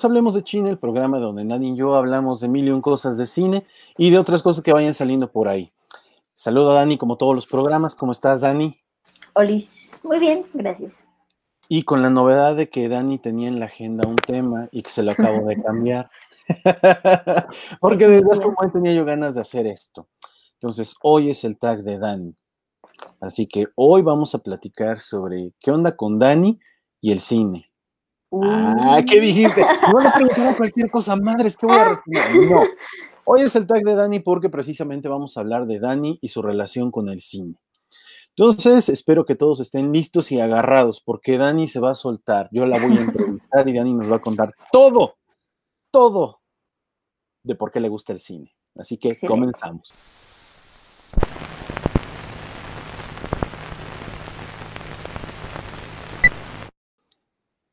Hablemos de China, el programa donde nadie y yo hablamos de mil y un cosas de cine y de otras cosas que vayan saliendo por ahí. Saludo a Dani como todos los programas. ¿Cómo estás, Dani? Olis, muy bien, gracias. Y con la novedad de que Dani tenía en la agenda un tema y que se lo acabo de cambiar. Porque desde hace un momento tenía yo ganas de hacer esto. Entonces, hoy es el tag de Dani. Así que hoy vamos a platicar sobre qué onda con Dani y el cine. Ah, ¿qué dijiste? No le preguntaron cualquier cosa, madre, es que voy a responder. No. Hoy es el tag de Dani porque precisamente vamos a hablar de Dani y su relación con el cine. Entonces, espero que todos estén listos y agarrados porque Dani se va a soltar. Yo la voy a entrevistar y Dani nos va a contar todo, todo de por qué le gusta el cine. Así que comenzamos.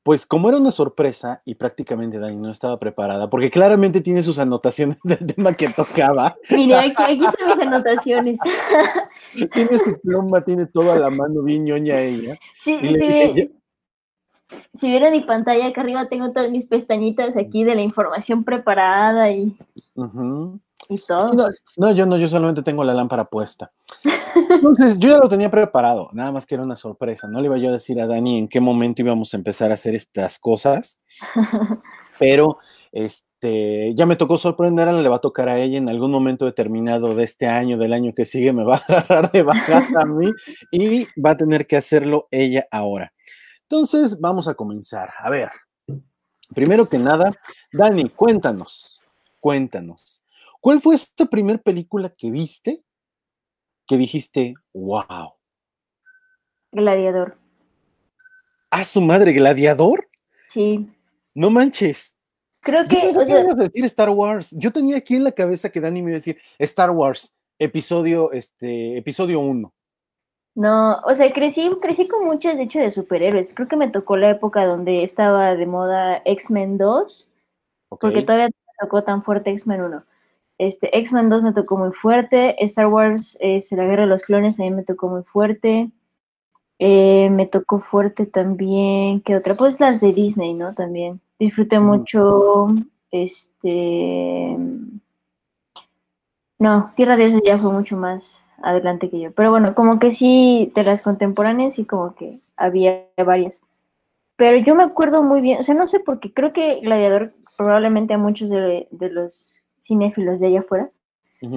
Pues como era una sorpresa y prácticamente Dani no estaba preparada, porque claramente tiene sus anotaciones del tema que tocaba. Mire, aquí, aquí están mis anotaciones. tiene su pluma, tiene todo a la mano, bien ñoña ella. Sí, sí, si vieran mi pantalla, acá arriba tengo todas mis pestañitas aquí de la información preparada y, y todo. No, yo no, yo solamente tengo la lámpara puesta. Entonces, yo ya lo tenía preparado, nada más que era una sorpresa. No le iba yo a decir a Dani en qué momento íbamos a empezar a hacer estas cosas, pero este, ya me tocó sorprender, le va a tocar a ella en algún momento determinado de este año, del año que sigue, me va a agarrar de bajar a mí y va a tener que hacerlo ella ahora. Entonces, vamos a comenzar. A ver, primero que nada, Dani, cuéntanos, cuéntanos, ¿cuál fue esta primera película que viste que dijiste, wow? Gladiador. ¿A su madre, Gladiador? Sí. No manches. Creo que. Yo o decir Star Wars. Yo tenía aquí en la cabeza que Dani me iba a decir Star Wars, episodio, este, episodio 1. No, o sea, crecí, crecí con muchas, de hecho, de superhéroes. Creo que me tocó la época donde estaba de moda X-Men 2, porque todavía me tocó tan fuerte X-Men 1. Este, X-Men 2 me tocó muy fuerte, Star Wars, es la guerra de los clones, a mí me tocó muy fuerte. Eh, me tocó fuerte también, ¿qué otra? Pues las de Disney, ¿no? También. Disfruté mucho, este... No, Tierra de Dios ya fue mucho más adelante que yo. Pero bueno, como que sí, de las contemporáneas y como que había varias. Pero yo me acuerdo muy bien, o sea, no sé por qué, creo que Gladiador probablemente a muchos de, los cinéfilos de allá afuera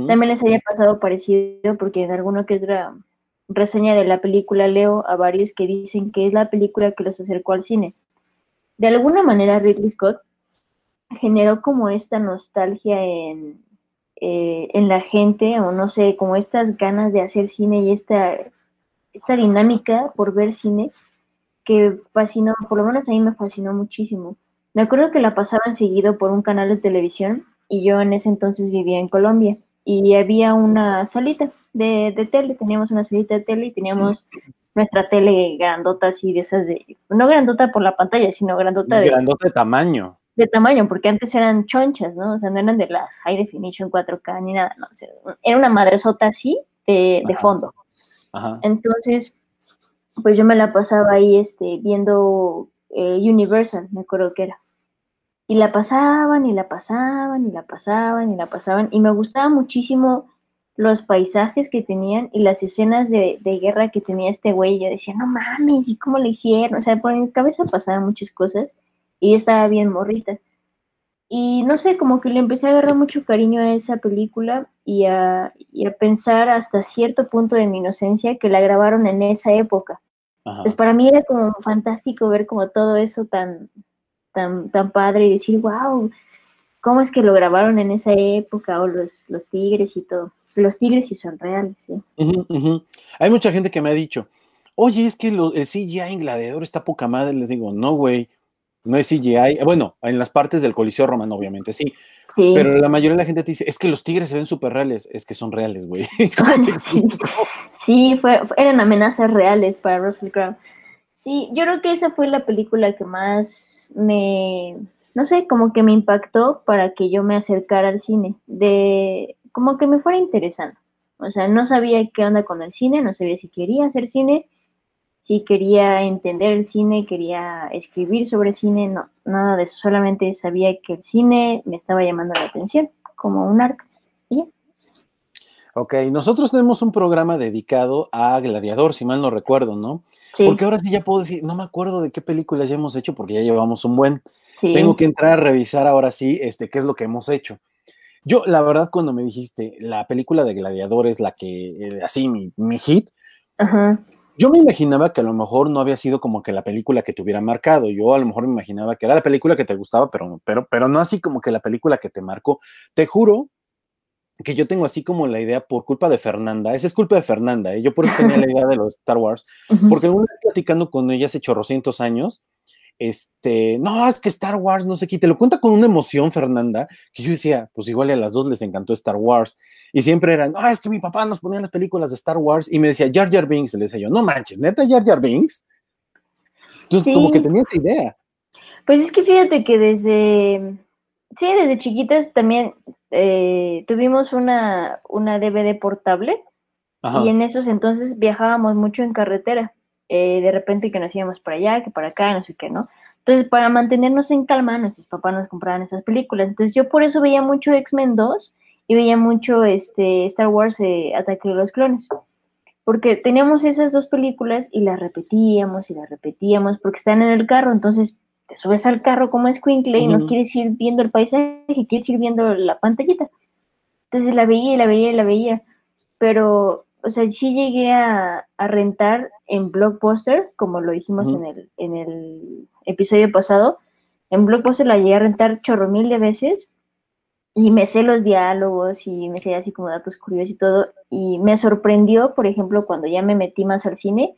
también les haya pasado parecido, porque en alguna que otra reseña de la película leo a varios que dicen que es la película que los acercó al cine. De alguna manera Ridley Scott generó como esta nostalgia en, eh, en la gente, o no sé, como estas ganas de hacer cine y esta, esta dinámica por ver cine que fascinó, por lo menos a mí me fascinó muchísimo. Me acuerdo que la pasaban seguido por un canal de televisión y yo en ese entonces vivía en Colombia y había una salita de, de tele, teníamos una salita de tele y teníamos nuestra tele grandota así de esas de, no grandota por la pantalla, sino grandota de... Grandota de tamaño de tamaño, porque antes eran chonchas, ¿no? O sea, no eran de las high definition 4K ni nada, no. era una madresota así de, fondo. Entonces, pues yo me la pasaba ahí este, viendo eh, Universal, me acuerdo que era. Y la pasaban y la pasaban y la pasaban y la pasaban. Y me gustaba muchísimo los paisajes que tenían y las escenas de, de guerra que tenía este güey. Yo decía, no mames, ¿y cómo le hicieron? O sea, por mi cabeza pasaban muchas cosas y estaba bien morrita. Y no sé, como que le empecé a agarrar mucho cariño a esa película y a, pensar hasta cierto punto de mi inocencia que la grabaron en esa época. Pues para mí era como fantástico ver como todo eso tan, tan, tan padre y decir, wow, ¿cómo es que lo grabaron en esa época? O los, los tigres y todo. Los tigres sí son reales, sí. Hay mucha gente que me ha dicho, oye, es que el CGI en Gladiador está poca madre. Les digo, no, güey no es CGI. Bueno, en las partes del Coliseo Romano, obviamente, sí. Pero la mayoría de la gente te dice, es que los tigres se ven súper reales. Es que son reales, güey. sí, fue, eran amenazas reales para Russell Crowe. Sí, yo creo que esa fue la película que más me, no sé, como que me impactó para que yo me acercara al cine. De, como que me fuera interesando. O sea, no sabía qué onda con el cine, no sabía si quería hacer cine si quería entender el cine, quería escribir sobre cine, no, nada de eso, solamente sabía que el cine me estaba llamando la atención como un arte. Ok, nosotros tenemos un programa dedicado a Gladiador, si mal no recuerdo, ¿no? Sí. Porque ahora sí ya puedo decir, no me acuerdo de qué películas ya hemos hecho porque ya llevamos un buen. Tengo que entrar a revisar ahora sí este, qué es lo que hemos hecho. Yo, la verdad, cuando me dijiste la película de Gladiador es la que, eh, así, mi, mi hit, yo me imaginaba que a lo mejor no había sido como que la película que te hubiera marcado. Yo a lo mejor me imaginaba que era la película que te gustaba, pero, pero, pero no así como que la película que te marcó. Te juro que yo tengo así como la idea por culpa de Fernanda. Esa es culpa de Fernanda. ¿eh? Yo por eso tenía la idea de los Star Wars, porque alguna vez platicando con ella hace chorrocientos años, este, no, es que Star Wars no sé qué, te lo cuenta con una emoción, Fernanda, que yo decía, pues igual a las dos les encantó Star Wars, y siempre eran, ah, es que mi papá nos ponía las películas de Star Wars, y me decía, Jar Jar Binks, le decía yo, no manches, neta Jar Jar Binks. Entonces, como que tenía esa idea. Pues es que fíjate que desde, sí, desde chiquitas también eh, tuvimos una, una DVD portable, y en esos entonces viajábamos mucho en carretera. Eh, de repente que nos íbamos para allá, que para acá, no sé qué, ¿no? Entonces, para mantenernos en calma, nuestros papás nos compraban esas películas. Entonces, yo por eso veía mucho X-Men 2 y veía mucho este, Star Wars eh, Ataque de los Clones. Porque teníamos esas dos películas y las repetíamos y las repetíamos porque están en el carro. Entonces, te subes al carro como es Quinkle y no quieres ir viendo el paisaje, quieres ir viendo la pantallita. Entonces, la veía y la veía y la veía. Pero o sea, sí llegué a, rentar en Blockbuster, como lo dijimos en, el, en el episodio pasado. En Blockbuster la llegué a rentar chorro mil de veces y me sé los diálogos y me sé así como datos curiosos y todo. Y me sorprendió, por ejemplo, cuando ya me metí más al cine,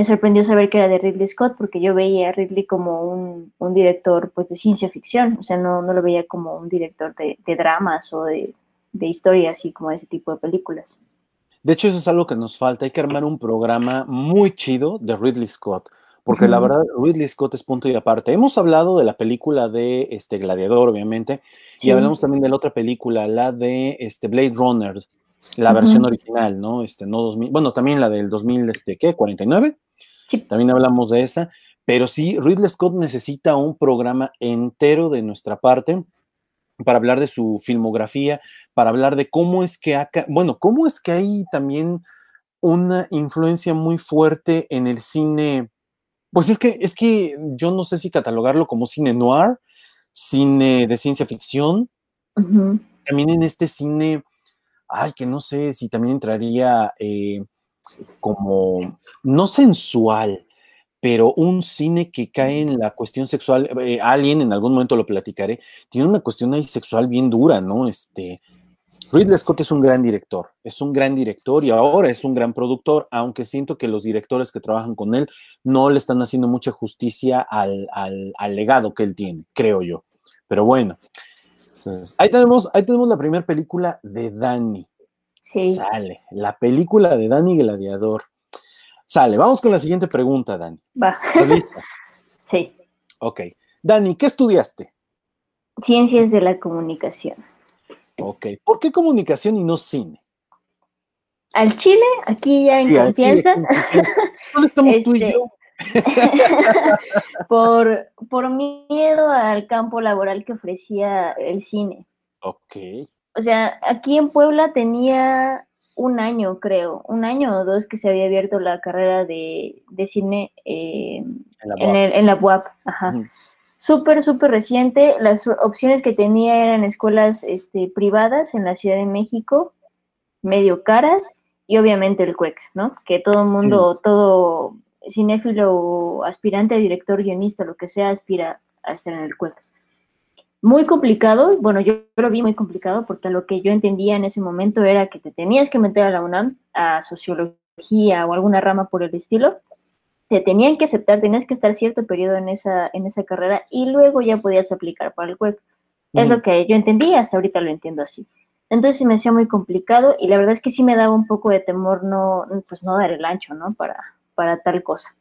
me sorprendió saber que era de Ridley Scott, porque yo veía a Ridley como un, director pues, de ciencia ficción, o sea, no, no lo veía como un director de, dramas o de, de historias, así como de ese tipo de películas. De hecho, eso es algo que nos falta. Hay que armar un programa muy chido de Ridley Scott, porque la verdad, Ridley Scott es punto y aparte. Hemos hablado de la película de este Gladiador, obviamente, y hablamos también de la otra película, la de este Blade Runner, la versión original, ¿no? Este, no 2000, bueno, también la del 2000, este, ¿qué? 49. Sí. También hablamos de esa. Pero sí, Ridley Scott necesita un programa entero de nuestra parte para hablar de su filmografía, para hablar de cómo es que acá, bueno, cómo es que hay también una influencia muy fuerte en el cine. Pues es que, es que yo no sé si catalogarlo como cine noir, cine de ciencia ficción, también en este cine, ay, que no sé si también entraría eh, como, no sensual, pero un cine que cae en la cuestión sexual, eh, alguien en algún momento lo platicaré, tiene una cuestión ahí sexual bien dura, ¿no? Este, Ridley Scott es un gran director, es un gran director y ahora es un gran productor, aunque siento que los directores que trabajan con él no le están haciendo mucha justicia al, legado que él tiene, creo yo. Pero bueno, entonces, ahí tenemos, ahí tenemos la primera película de Danny. Sí. Sale, la película de Danny Gladiador. Sale, vamos con la siguiente pregunta, Dani. Va. ¿Estás lista? sí. Ok. Dani, ¿qué estudiaste? Ciencias de la comunicación. Ok. ¿Por qué comunicación y no cine? Al Chile, aquí ya en confianza. ¿Dónde estamos tú y este, yo? por, por miedo al campo laboral que ofrecía el cine. Ok. O sea, aquí en Puebla tenía un año, creo, un año o dos que se había abierto la carrera de, cine eh, en, la UAP. Ajá. Súper, súper reciente. Las opciones que tenía eran escuelas este, privadas en la Ciudad de México, medio caras, y obviamente el CUEC, ¿no? Que todo el mundo, todo cinéfilo aspirante a director, guionista, lo que sea, aspira a estar en el CUEC muy complicado, bueno, yo lo vi muy complicado porque lo que yo entendía en ese momento era que te tenías que meter a la UNAM, a sociología o alguna rama por el estilo, te tenían que aceptar, tenías que estar cierto periodo en esa, en esa carrera y luego ya podías aplicar para el web. Es lo que yo entendía, hasta ahorita lo entiendo así. Entonces me hacía muy complicado y la verdad es que sí me daba un poco de temor no, pues no dar el ancho, ¿no? Para, para tal cosa.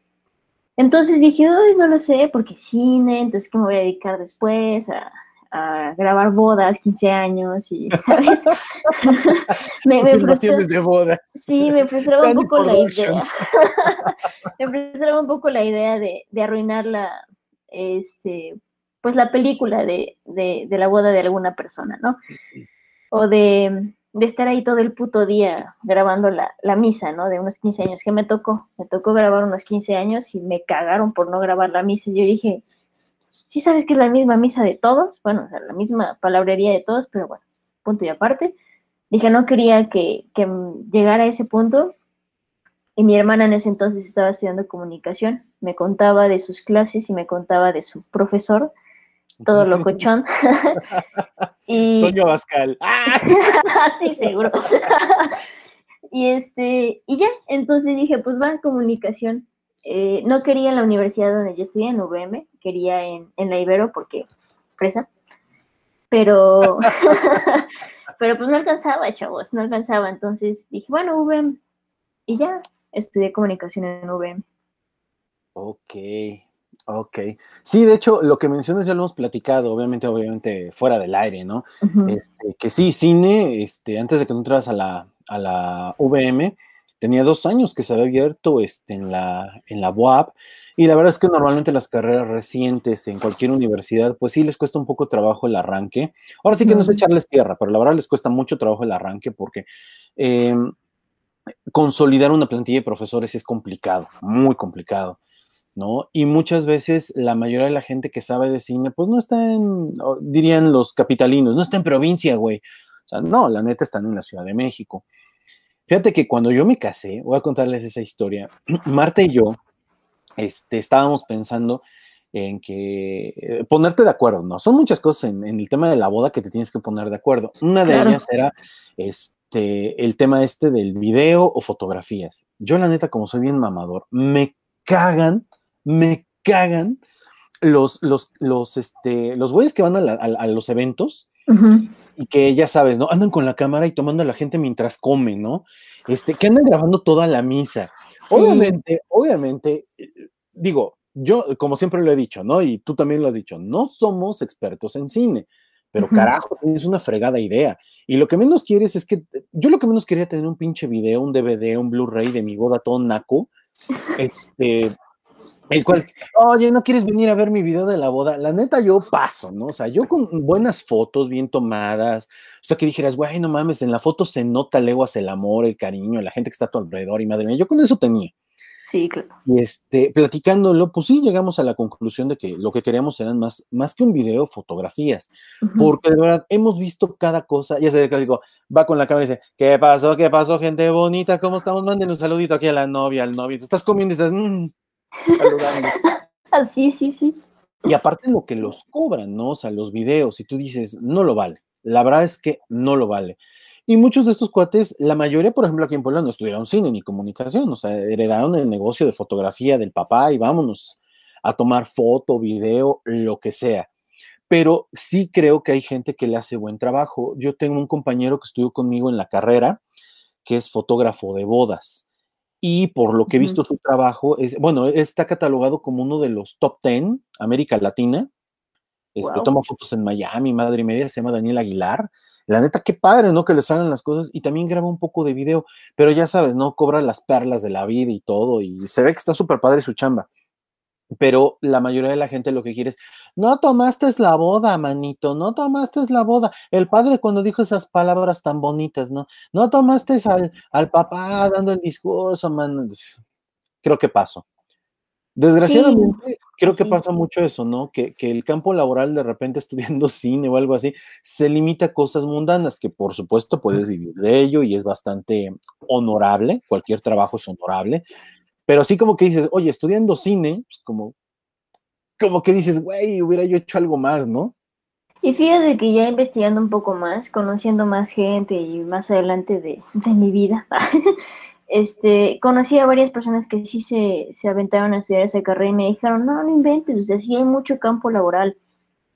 Entonces dije, ay, no lo sé, porque cine, entonces ¿qué me voy a dedicar después? A, a grabar bodas, 15 años y, ¿sabes? me, me de boda. Sí, me frustraba un poco la idea. me frustraba un poco la idea de, de arruinar la, este, pues la película de, de, de la boda de alguna persona, ¿no? O de de estar ahí todo el puto día grabando la, la, misa, ¿no? De unos 15 años, que me tocó, me tocó grabar unos 15 años y me cagaron por no grabar la misa. Y yo dije, sí sabes que es la misma misa de todos, bueno, o sea, la misma palabrería de todos, pero bueno, punto y aparte. Dije, no quería que, que llegara a ese punto. Y mi hermana en ese entonces estaba estudiando comunicación, me contaba de sus clases y me contaba de su profesor, todo locochón. y... Toño Bascal. sí, seguro. y este, y ya, entonces dije, pues va, comunicación. Eh, no quería en la universidad donde yo estudié, en UVM, quería en, en la Ibero porque presa. Pero, pero pues no alcanzaba, chavos, no alcanzaba. Entonces dije, bueno, UVM. Y ya, estudié comunicación en UVM. Ok, Ok. Sí, de hecho, lo que mencionas ya lo hemos platicado, obviamente, obviamente fuera del aire, ¿no? este, que sí, cine, este, antes de que tú entras a la, a la VM, tenía dos años que se había abierto este, en, la, en la UAP, y la verdad es que normalmente las carreras recientes en cualquier universidad, pues sí les cuesta un poco trabajo el arranque. Ahora sí que no sé echarles tierra, pero la verdad les cuesta mucho trabajo el arranque porque em, consolidar una plantilla de profesores es complicado, muy complicado. ¿no? Y muchas veces la mayoría de la gente que sabe de cine, pues no está en, dirían los capitalinos, no está en provincia, güey. O sea, no, la neta están en la Ciudad de México. Fíjate que cuando yo me casé, voy a contarles esa historia, Marta y yo este, estábamos pensando en que eh, ponerte de acuerdo, ¿no? Son muchas cosas en, el tema de la boda que te tienes que poner de acuerdo. Una de ellas era este, el tema este del video o fotografías. Yo la neta, como soy bien mamador, me cagan me cagan los, los, los, este, los güeyes que van a, los eventos y que ya sabes, ¿no? Andan con la cámara y tomando a la gente mientras comen, ¿no? Este, que andan grabando toda la misa. Obviamente, obviamente, eh, digo, yo, como siempre lo he dicho, ¿no? Y tú también lo has dicho, no somos expertos en cine, pero carajo, es una fregada idea. Y lo que menos quieres es que, yo lo que menos quería tener un pinche video, un DVD, un Blu-ray de mi boda todo naco, este, el cual, oye, ¿no quieres venir a ver mi video de la boda? La neta, yo paso, ¿no? O sea, yo con buenas fotos bien tomadas, o sea, que dijeras, güey, no mames, en la foto se nota leguas el amor, el cariño, la gente que está a tu alrededor y madre mía, yo con eso tenía. Sí, claro. Y este, platicándolo, pues sí, llegamos a la conclusión de que lo que queríamos eran más, más que un video, fotografías. Porque de verdad, hemos visto cada cosa. Ya se ve digo, va con la cámara y dice, ¿qué pasó? ¿Qué pasó, gente bonita? ¿Cómo estamos? Manden un saludito aquí a la novia, al novio. Tú estás comiendo y estás, mmm, saludando. sí, sí, sí. Y aparte lo que los cobran, ¿no? O sea, los videos, y tú dices, no lo vale. La verdad es que no lo vale. Y muchos de estos cuates, la mayoría, por ejemplo, aquí en Puebla no estudiaron cine ni comunicación, o sea, heredaron el negocio de fotografía del papá y vámonos a tomar foto, video, lo que sea. Pero sí creo que hay gente que le hace buen trabajo. Yo tengo un compañero que estudió conmigo en la carrera, que es fotógrafo de bodas y por lo que he visto su trabajo, es, bueno, está catalogado como uno de los top 10 América Latina. Este, Toma fotos en Miami, madre y media, se llama Daniel Aguilar. La neta, qué padre, ¿no? Que le salgan las cosas y también graba un poco de video, pero ya sabes, ¿no? Cobra las perlas de la vida y todo y se ve que está súper padre su chamba pero la mayoría de la gente lo que quiere es, no tomaste la boda, manito, no tomaste la boda. El padre cuando dijo esas palabras tan bonitas, ¿no? No tomaste al, al papá dando el discurso, man. Creo que pasó. Desgraciadamente, creo que pasa mucho eso, ¿no? Que, que, el campo laboral de repente estudiando cine o algo así, se limita a cosas mundanas, que por supuesto puedes vivir de ello y es bastante honorable, cualquier trabajo es honorable, pero así como que dices, oye, estudiando cine, pues como, como que dices, güey, hubiera yo hecho algo más, ¿no? Y fíjate que ya investigando un poco más, conociendo más gente y más adelante de, mi vida, este, conocí a varias personas que sí se, se aventaron a estudiar esa carrera y me dijeron, no, no inventes, o sea, sí hay mucho campo laboral.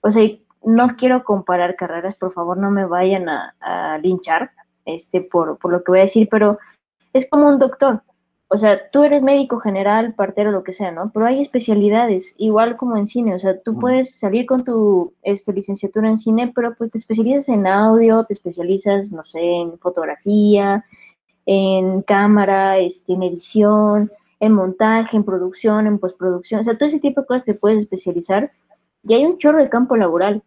O sea, no quiero comparar carreras, por favor, no me vayan a, a linchar este, por, por lo que voy a decir, pero es como un doctor o sea, tú eres médico general, partero, lo que sea, ¿no? Pero hay especialidades, igual como en cine, o sea, tú puedes salir con tu este, licenciatura en cine, pero pues te especializas en audio, te especializas, no sé, en fotografía, en cámara, este, en edición, en montaje, en producción, en postproducción, o sea, todo ese tipo de cosas te puedes especializar y hay un chorro de campo laboral.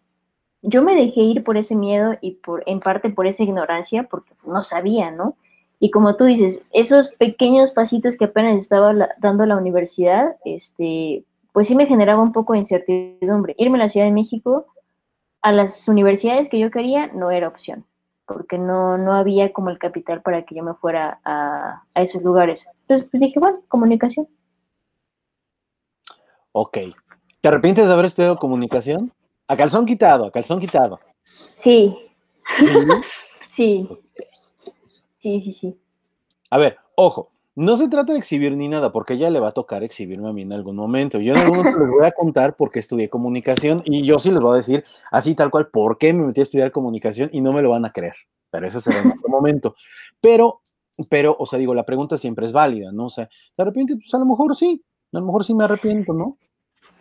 Yo me dejé ir por ese miedo y por, en parte por esa ignorancia, porque no sabía, ¿no? Y como tú dices, esos pequeños pasitos que apenas estaba dando la universidad, este, pues sí me generaba un poco de incertidumbre. Irme a la Ciudad de México a las universidades que yo quería no era opción, porque no, no había como el capital para que yo me fuera a, a esos lugares. Entonces pues dije, bueno, comunicación. Ok. ¿Te arrepientes de haber estudiado comunicación? A calzón quitado, a calzón quitado. Sí. Sí. sí. Sí, sí, sí. A ver, ojo, no se trata de exhibir ni nada, porque ya le va a tocar exhibirme a mí en algún momento. Yo en algún momento les voy a contar por qué estudié comunicación y yo sí les voy a decir así tal cual por qué me metí a estudiar comunicación y no me lo van a creer. Pero eso será en otro momento. Pero, pero, o sea, digo, la pregunta siempre es válida, ¿no? O sea, ¿te arrepientes? Pues a lo mejor sí, a lo mejor sí me arrepiento, ¿no?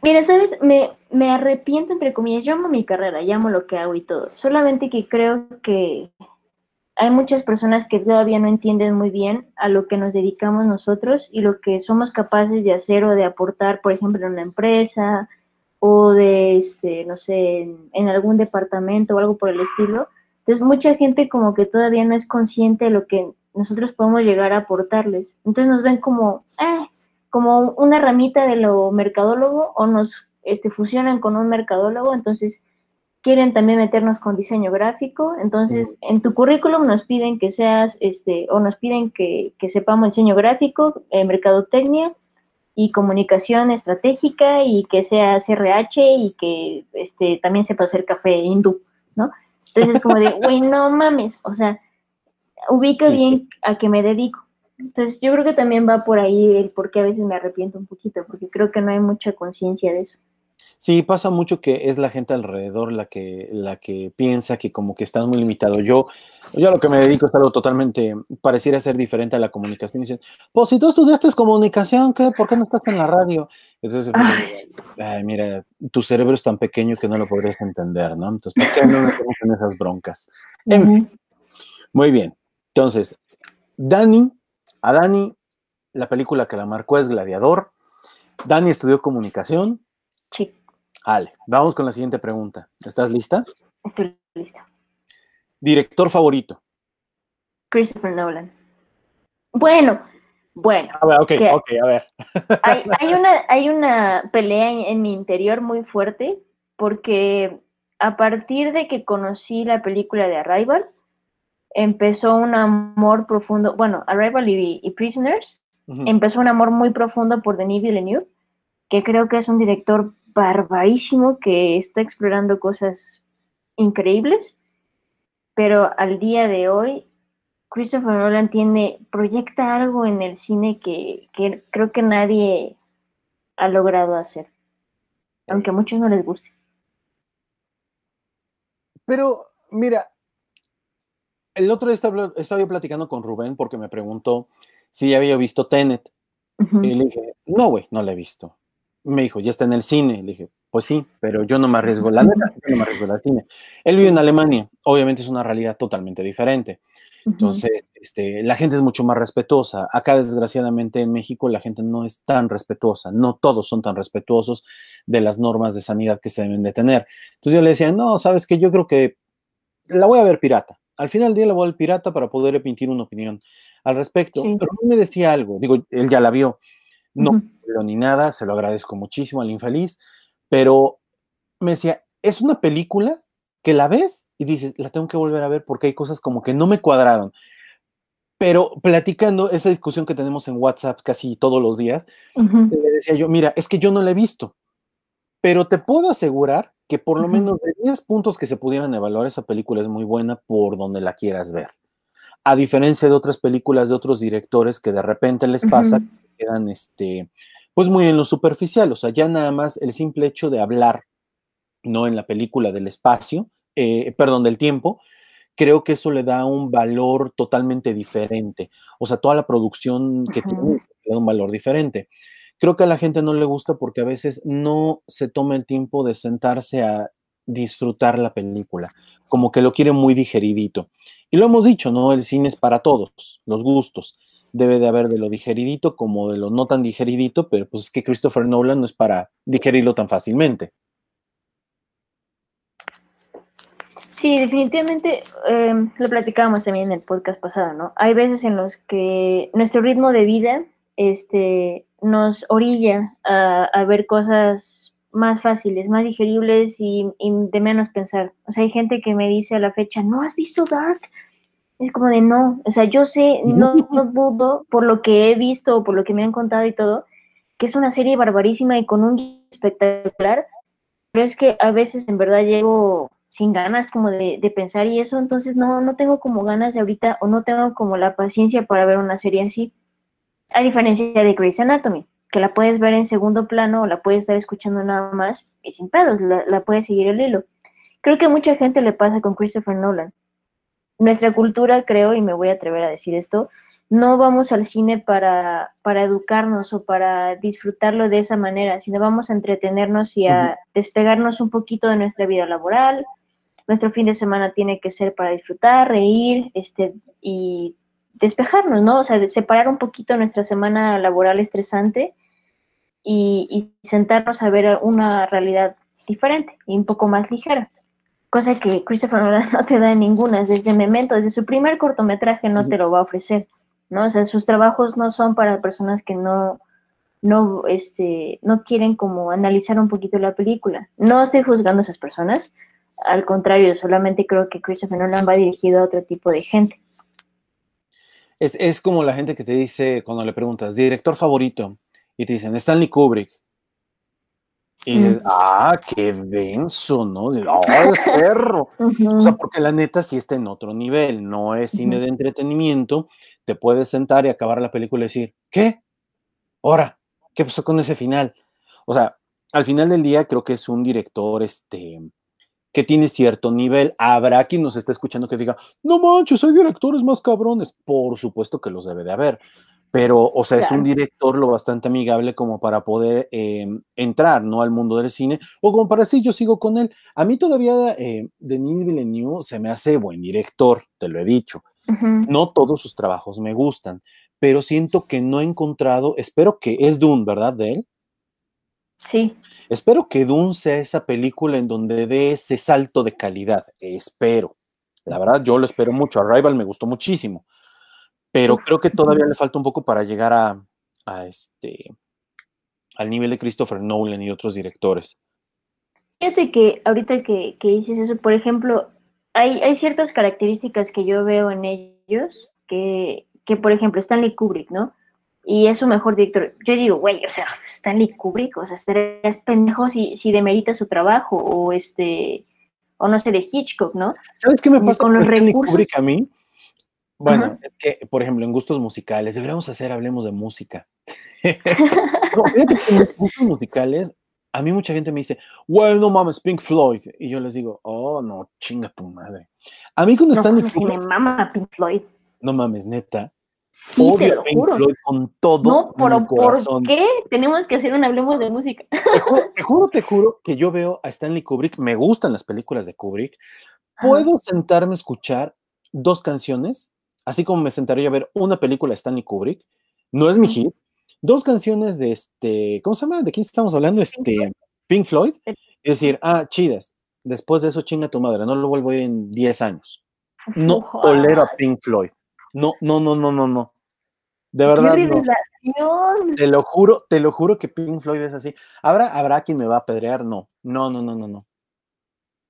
Mira, ¿sabes? Me, me arrepiento, entre comillas, yo amo mi carrera, llamo lo que hago y todo. Solamente que creo que hay muchas personas que todavía no entienden muy bien a lo que nos dedicamos nosotros y lo que somos capaces de hacer o de aportar, por ejemplo, en una empresa o de, este, no sé, en, algún departamento o algo por el estilo. Entonces, mucha gente como que todavía no es consciente de lo que nosotros podemos llegar a aportarles. Entonces nos ven como, eh, como una ramita de lo mercadólogo o nos este, fusionan con un mercadólogo. Entonces, quieren también meternos con diseño gráfico, entonces en tu currículum nos piden que seas, este, o nos piden que, sepamos diseño gráfico, eh, mercadotecnia y comunicación estratégica y que seas RH y que este, también sepa hacer café hindú, ¿no? Entonces es como de, güey, no mames, o sea, ubica bien a qué me dedico. Entonces yo creo que también va por ahí el por qué a veces me arrepiento un poquito, porque creo que no hay mucha conciencia de eso. Sí, pasa mucho que es la gente alrededor la que, la que piensa que como que estás muy limitado. Yo, yo a lo que me dedico es algo totalmente, pareciera ser diferente a la comunicación. dicen, pues si tú estudiaste comunicación, ¿qué? ¿por qué no estás en la radio? Entonces, ay. mira, tu cerebro es tan pequeño que no lo podrías entender, ¿no? Entonces, ¿por qué no me en esas broncas? En fin, muy bien. Entonces, Dani, a Dani, la película que la marcó es Gladiador. Dani estudió comunicación. Sí. Vale, vamos con la siguiente pregunta. ¿Estás lista? Estoy lista. Director favorito. Christopher Nolan. Bueno, bueno. A ver, ok, ok, a ver. Hay, una, hay una pelea en, mi interior muy fuerte porque a partir de que conocí la película de Arrival, empezó un amor profundo, bueno, Arrival y, Prisoners, empezó un amor muy profundo por Denis Villeneuve, que creo que es un director barbarísimo que está explorando cosas increíbles, pero al día de hoy Christopher Nolan tiene, proyecta algo en el cine que, creo que nadie ha logrado hacer, aunque a muchos no les guste. Pero, mira, el otro día estaba, yo platicando con Rubén porque me preguntó si ya había visto Tenet. Y le dije, no, güey, no la he visto me dijo, ya está en el cine. Le dije, pues sí, pero yo no me arriesgo, la neta, yo no me arriesgo al cine. Él vive en Alemania, obviamente es una realidad totalmente diferente. Entonces, este, la gente es mucho más respetuosa. Acá, desgraciadamente, en México, la gente no es tan respetuosa. No todos son tan respetuosos de las normas de sanidad que se deben de tener. Entonces yo le decía, no, sabes que yo creo que la voy a ver pirata. Al final del día la voy a ver pirata para poder emitir una opinión al respecto. Pero él me decía algo, digo, él ya la vio. No, ni nada, se lo agradezco muchísimo al infeliz, pero me decía, es una película que la ves y dices, la tengo que volver a ver porque hay cosas como que no me cuadraron. Pero platicando esa discusión que tenemos en WhatsApp casi todos los días, le decía yo, mira, es que yo no la he visto, pero te puedo asegurar que por lo menos de 10 puntos que se pudieran evaluar, esa película es muy buena por donde la quieras ver. A diferencia de otras películas de otros directores que de repente les pasa, quedan este, pues muy en lo superficial, o sea, ya nada más el simple hecho de hablar, no en la película del espacio, eh, perdón, del tiempo, creo que eso le da un valor totalmente diferente. O sea, toda la producción que tiene le da un valor diferente. Creo que a la gente no le gusta porque a veces no se toma el tiempo de sentarse a disfrutar la película, como que lo quiere muy digeridito. Y lo hemos dicho, ¿no? El cine es para todos, los gustos. Debe de haber de lo digeridito como de lo no tan digeridito, pero pues es que Christopher Nolan no es para digerirlo tan fácilmente. Sí, definitivamente em, lo platicábamos también en el podcast pasado, ¿no? Hay veces en los que nuestro ritmo de vida este, nos orilla a, ver cosas más fáciles, más digeribles y, de menos pensar. O sea, hay gente que me dice a la fecha, ¿no has visto Dark? Es como de no, o sea, yo sé, no, no dudo por lo que he visto o por lo que me han contado y todo, que es una serie barbarísima y con un espectacular, pero es que a veces en verdad llego sin ganas como de, pensar y eso, entonces no, no tengo como ganas de ahorita o no tengo como la paciencia para ver una serie así. A diferencia de Grey's Anatomy, que la puedes ver en segundo plano o la puedes estar escuchando nada más y sin pedos, la, la puedes seguir el hilo. Creo que a mucha gente le pasa con Christopher Nolan. Nuestra cultura, creo, y me voy a atrever a decir esto, no vamos al cine para, para educarnos o para disfrutarlo de esa manera, sino vamos a entretenernos y a despegarnos un poquito de nuestra vida laboral, nuestro fin de semana tiene que ser para disfrutar, reír, este, y despejarnos, ¿no? O sea, de separar un poquito nuestra semana laboral estresante y, sentarnos a ver una realidad diferente y un poco más ligera. Cosa que Christopher Nolan no te da ninguna, desde Memento, desde su primer cortometraje no te lo va a ofrecer, ¿no? O sea, sus trabajos no son para personas que no, no, este, no quieren como analizar un poquito la película. No estoy juzgando a esas personas, al contrario, solamente creo que Christopher Nolan va dirigido a otro tipo de gente. Es, como la gente que te dice cuando le preguntas, director favorito, y te dicen Stanley Kubrick. Y dices, ah, qué denso, ¿no? ¡Ah, perro! O sea, porque la neta sí está en otro nivel, no es cine de entretenimiento. Te puedes sentar y acabar la película y decir, ¿qué? Ahora, ¿qué pasó con ese final? O sea, al final del día creo que es un director, este, que tiene cierto nivel. Habrá quien nos esté escuchando que diga, no manches, hay directores más cabrones. Por supuesto que los debe de haber. Pero, o sea, es un director lo bastante amigable como para poder em, entrar, ¿no? Al mundo del cine, o como para decir, yo sigo con él. A mí todavía eh, Denis Villeneuve se me hace buen director, te lo he dicho. No todos sus trabajos me gustan, pero siento que no he encontrado, espero que es Dune, ¿verdad? De él. Sí. Espero que Dune sea esa película en donde dé ese salto de calidad. Espero. La verdad, yo lo espero mucho. Arrival me gustó muchísimo. Pero creo que todavía le falta un poco para llegar a, este al nivel de Christopher Nolan y otros directores. Fíjate que ahorita que, dices eso, por ejemplo, hay, hay, ciertas características que yo veo en ellos que, que, por ejemplo, Stanley Kubrick, ¿no? y es su mejor director. Yo digo, güey, o sea, Stanley Kubrick, o sea, estarías pendejo si, si demerita su trabajo, o este, o no sé, de Hitchcock, ¿no? ¿Sabes qué me pasa con, los Stanley Kubrick a mí? Bueno, es que, por ejemplo, en gustos musicales, deberíamos hacer, hablemos de música. no, fíjate que en gustos musicales, a mí mucha gente me dice, well, no mames, Pink Floyd. Y yo les digo, oh, no, chinga tu madre. A mí cuando no, Stanley Kubrick... Me mama Pink Floyd. No mames, neta. Sí, te lo juro. con todo no, pero ¿por qué tenemos que hacer un hablemos de música? Te juro, te juro, que yo veo a Stanley Kubrick, me gustan las películas de Kubrick. Puedo sentarme a escuchar dos canciones, así como me sentaría a ver una película de Stanley Kubrick. No es mi hit. Dos canciones de este, ¿cómo se llama? ¿De quién estamos hablando? Este, Pink Floyd. Y decir, ah, chidas. Después de eso, chinga tu madre, no lo vuelvo a ir en 10 años. No tolero a Pink Floyd. No, no, no, no, no, no. De verdad. ¡Qué no. Te lo juro, te lo juro que Pink Floyd es así. ¿Habrá, habrá quien me va a apedrear? No, no, no, no, no, no.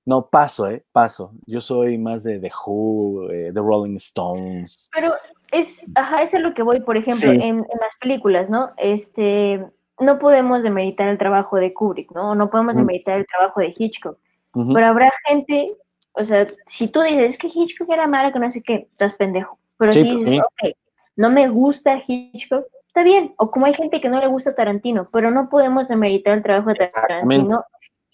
No, paso, ¿eh? Paso. Yo soy más de The Who, eh, The Rolling Stones. Pero es, ajá, eso es lo que voy, por ejemplo, en, las películas, ¿no? Este, no podemos demeritar el trabajo de Kubrick, ¿no? No podemos demeritar el trabajo de Hitchcock. Pero habrá gente, o sea, si tú dices que Hitchcock era malo, que no sé qué, estás pendejo. Pero si dices, ok, no me gusta Hitchcock, está bien. O como hay gente que no le gusta Tarantino, pero no podemos demeritar el trabajo de Tarantino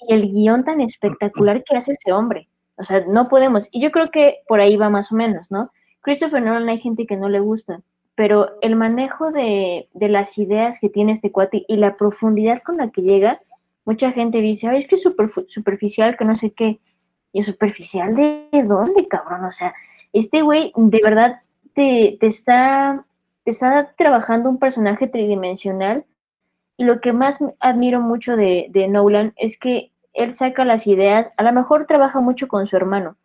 y el guion tan espectacular que hace ese hombre. O sea, no podemos. Y yo creo que por ahí va más o menos, ¿no? Christopher Nolan hay gente que no le gusta, pero el manejo de, de las ideas que tiene este cuate y la profundidad con la que llega, mucha gente dice, ay, es que es super, superficial, que no sé qué. ¿Y superficial de dónde, cabrón? O sea, este güey de verdad te, te, está, te está trabajando un personaje tridimensional y lo que más admiro mucho de, de Nolan es que él saca las ideas, a lo mejor trabaja mucho con su hermano,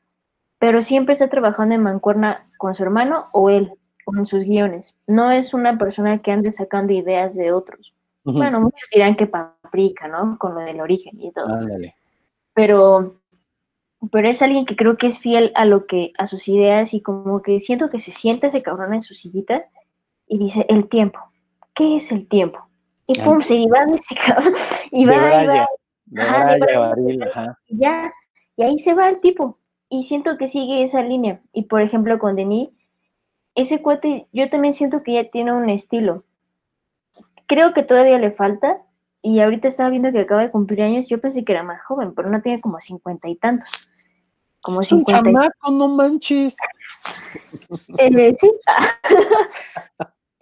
pero siempre está trabajando en mancuerna con su hermano o él, con sus guiones. No es una persona que ande sacando ideas de otros. Bueno, muchos dirán que paprika, ¿no? Con lo del origen y todo. Pero, pero es alguien que creo que es fiel a lo que, a sus ideas y como que siento que se sienta ese cabrón en su sillita y dice, el tiempo. ¿Qué es el tiempo? Y pum, se va ese cabrón. Y va, y va. Y ya, y ahí se va el tipo. Y siento que sigue esa línea. Y por ejemplo, con Denis, ese cuate, yo también siento que ya tiene un estilo. Creo que todavía le falta. Y ahorita estaba viendo que acaba de cumplir años. Yo pensé que era más joven, pero no tiene como cincuenta y tantos. Como es un chamaco, no manches. Eh, sí.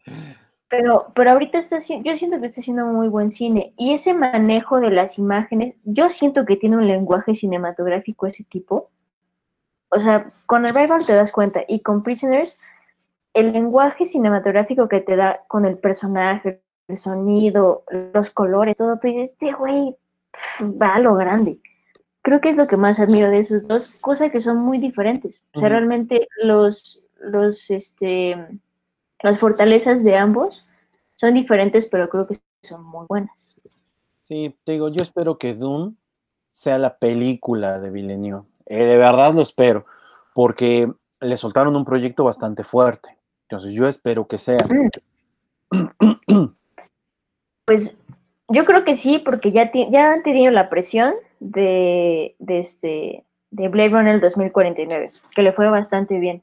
Pero, pero ahorita está, yo siento que está haciendo muy buen cine. Y ese manejo de las imágenes, yo siento que tiene un lenguaje cinematográfico ese tipo. O sea, con el Rival te das cuenta. Y con Prisoners, el lenguaje cinematográfico que te da con el personaje, el sonido, los colores, todo, tú dices, este güey va a lo grande. Creo que es lo que más admiro de esos dos, cosas que son muy diferentes. O sea, realmente los, los, este, las fortalezas de ambos son diferentes, pero creo que son muy buenas. Sí, te digo, yo espero que Dune sea la película de Villeneuve. Eh, de verdad lo espero, porque le soltaron un proyecto bastante fuerte. Entonces yo espero que sea. Pues yo creo que sí, porque ya, ya han tenido la presión de, de, este, de Blade Runner 2049, que le fue bastante bien.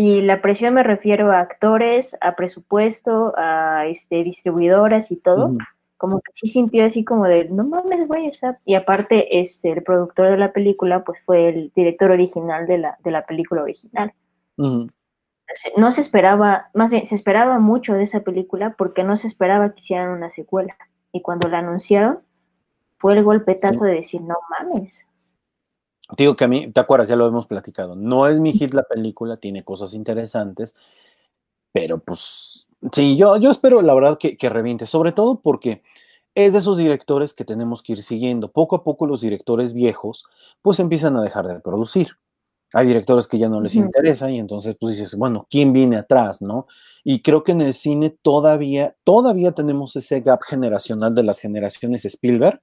Y la presión me refiero a actores, a presupuesto, a este, distribuidoras y todo. Como que sí sintió así como de, no mames, güey, o sea, y aparte este, el productor de la película, pues fue el director original de la, de la película original. No se esperaba, más bien, se esperaba mucho de esa película porque no se esperaba que hicieran una secuela. Y cuando la anunciaron, fue el golpetazo de decir, no mames, digo que a mí, ¿te acuerdas? Ya lo hemos platicado. No es mi hit la película, tiene cosas interesantes, pero pues sí, yo, yo espero la verdad que, que reviente, sobre todo porque es de esos directores que tenemos que ir siguiendo. Poco a poco los directores viejos pues empiezan a dejar de producir. Hay directores que ya no les interesa y entonces pues dices, bueno, ¿quién viene atrás, no? Y creo que en el cine todavía, todavía tenemos ese gap generacional de las generaciones Spielberg,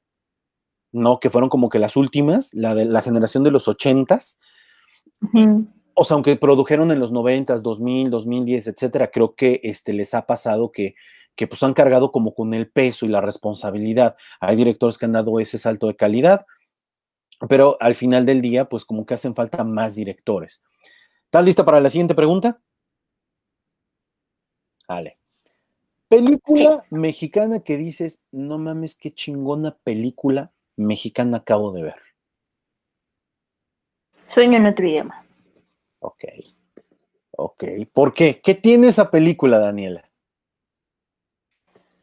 ¿no? Que fueron como que las últimas, la de la generación de los ochentas. O sea, aunque produjeron en los noventas, 2000, 2010, etcétera, creo que este, les ha pasado que, que pues han cargado como con el peso y la responsabilidad. Hay directores que han dado ese salto de calidad, pero al final del día, pues como que hacen falta más directores. ¿Estás lista para la siguiente pregunta? Vale. Película mexicana que dices, no mames, qué chingona película mexicana acabo de ver? Sueño en otro idioma. Ok. Ok. ¿Por qué? ¿Qué tiene esa película, Daniela?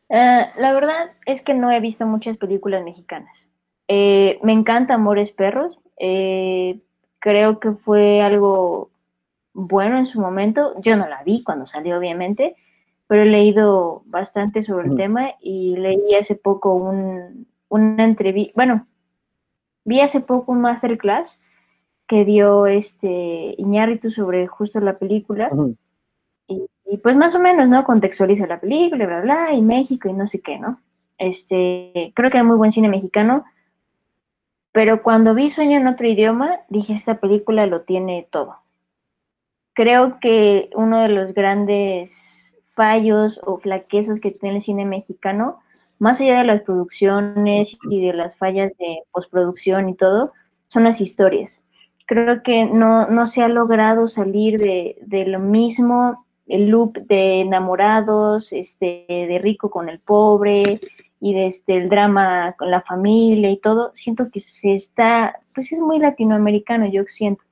Eh, la verdad es que no he visto muchas películas mexicanas. Eh, me encanta Amores Perros. Eh, creo que fue algo bueno en su momento. Yo no la vi cuando salió, obviamente, pero he leído bastante sobre el tema y leí hace poco un, una entrevista, bueno, vi hace poco un masterclass que dio este Iñárritu sobre justo la película. y, pues más o menos, ¿no? Contextualiza la película, bla, bla, y México y no sé qué, ¿no? Este, creo que hay muy buen cine mexicano, pero cuando vi Sueño en otro idioma, dije, esta película lo tiene todo. Creo que uno de los grandes fallos o flaquezas que tiene el cine mexicano más allá de las producciones y de las fallas de postproducción y todo, son las historias. Creo que no, no se ha logrado salir de, de, lo mismo, el loop de enamorados, este, de rico con el pobre, y desde este, el drama con la familia y todo, siento que se está, pues es muy latinoamericano, yo siento.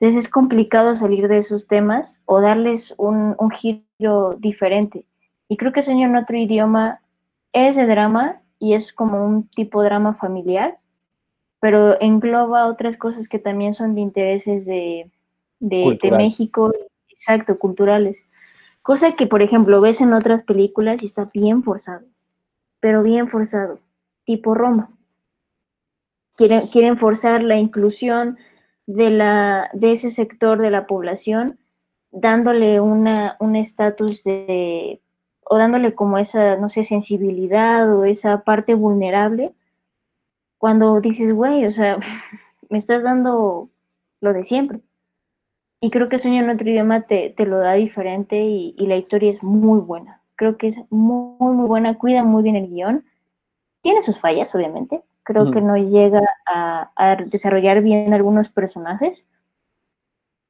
Entonces es complicado salir de esos temas o darles un, un giro diferente. Y creo que Sueño en otro idioma es de drama y es como un tipo de drama familiar, pero engloba otras cosas que también son de intereses de, de, México, exacto, culturales. Cosa que, por ejemplo, ves en otras películas y está bien forzado, pero bien forzado, tipo Roma. Quieren, quieren forzar la inclusión de, la, de ese sector de la población, dándole una, un estatus de, o dándole como esa, no sé, sensibilidad o esa parte vulnerable, cuando dices, güey, o sea, me estás dando lo de siempre. Y creo que Sueño en otro idioma te, lo da diferente y, la historia es muy buena. Creo que es muy, muy buena, cuida muy bien el guion. Tiene sus fallas, obviamente. Creo que no llega a, desarrollar bien algunos personajes.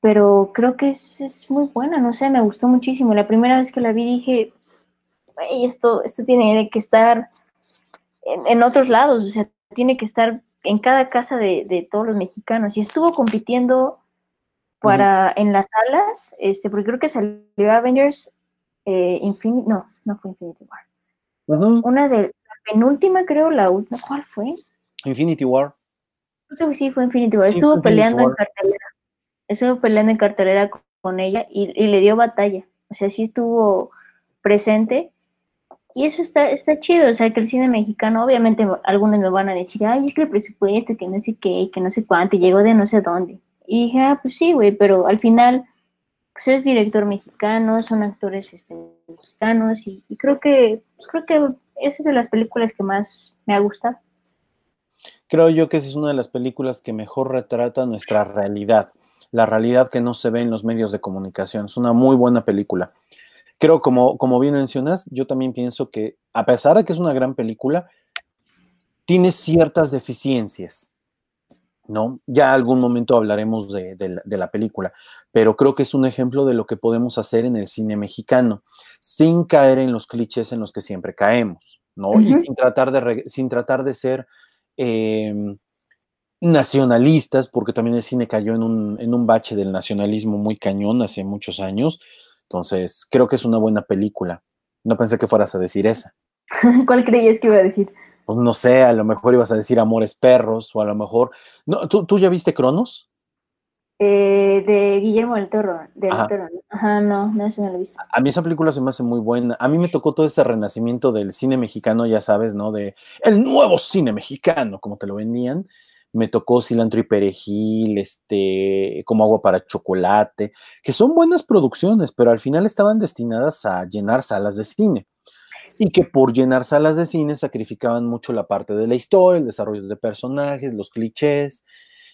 Pero creo que es, muy buena, no sé, me gustó muchísimo. La primera vez que la vi dije, esto, esto tiene que estar en, otros lados, o sea, tiene que estar en cada casa de, de todos los mexicanos. Y estuvo compitiendo para en las salas, este, porque creo que salió Avengers eh, Infinity, no, no fue Infinity War. Una de la penúltima, creo, la última, ¿cuál fue? Infinity War. Creo que sí fue Infinity War. Estuvo peleando en cartelera. Estuvo peleando en cartelera con ella y, le dio batalla. O sea, sí estuvo presente. Y eso está, está chido, o sea, que el cine mexicano, obviamente algunos me van a decir, ay, es que el presupuesto, que no sé qué, que no sé cuánto, llegó de no sé dónde. Y dije, ah, pues sí, güey, pero al final, pues es director mexicano, son actores este, mexicanos y, creo que, pues creo que es de las películas que más me ha gustado. Creo yo que esa es una de las películas que mejor retrata nuestra realidad, la realidad que no se ve en los medios de comunicación. Es una muy buena película. Creo, como, como bien mencionas, yo también pienso que, a pesar de que es una gran película, tiene ciertas deficiencias ¿no? Ya algún momento hablaremos de, la película, pero creo que es un ejemplo de lo que podemos hacer en el cine mexicano, sin caer en los clichés en los que siempre caemos, ¿no? Y sin tratar de, sin tratar de ser em, nacionalistas, porque también el cine cayó en un, en un bache del nacionalismo muy cañón hace muchos años, entonces creo que es una buena película. No pensé que fueras a decir esa. ¿Cuál creías que iba a decir? pues no sé, a lo mejor ibas a decir Amores Perros, o a lo mejor. No, ¿tú, ya viste Cronos? Eh, de Guillermo del Toro. Ajá. Ajá, no, no, sé, no lo he visto. A mí esa película se me hace muy buena. A mí me tocó todo ese renacimiento del cine mexicano, ya sabes, ¿no? De el nuevo cine mexicano, como te lo vendían. Me tocó cilantro y perejil, este, como agua para chocolate, que son buenas producciones, pero al final estaban destinadas a llenar salas de cine y que por llenar salas de cine sacrificaban mucho la parte de la historia, el desarrollo de personajes, los clichés.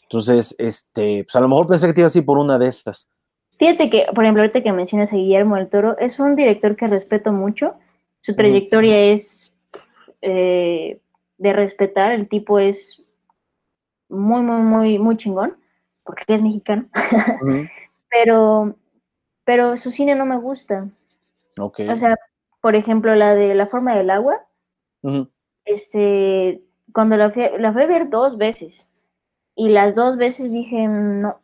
Entonces, este, pues a lo mejor pensé que te iba así por una de estas. Fíjate que, por ejemplo, ahorita que mencionas a Guillermo del Toro, es un director que respeto mucho. Su trayectoria es eh, de respetar. El tipo es muy, muy, muy, muy chingón, porque es mexicano. pero, pero su cine no me gusta. Okay. O sea, por ejemplo, la de la forma del agua, este, cuando la fui, la fui a ver dos veces, y las dos veces dije, no.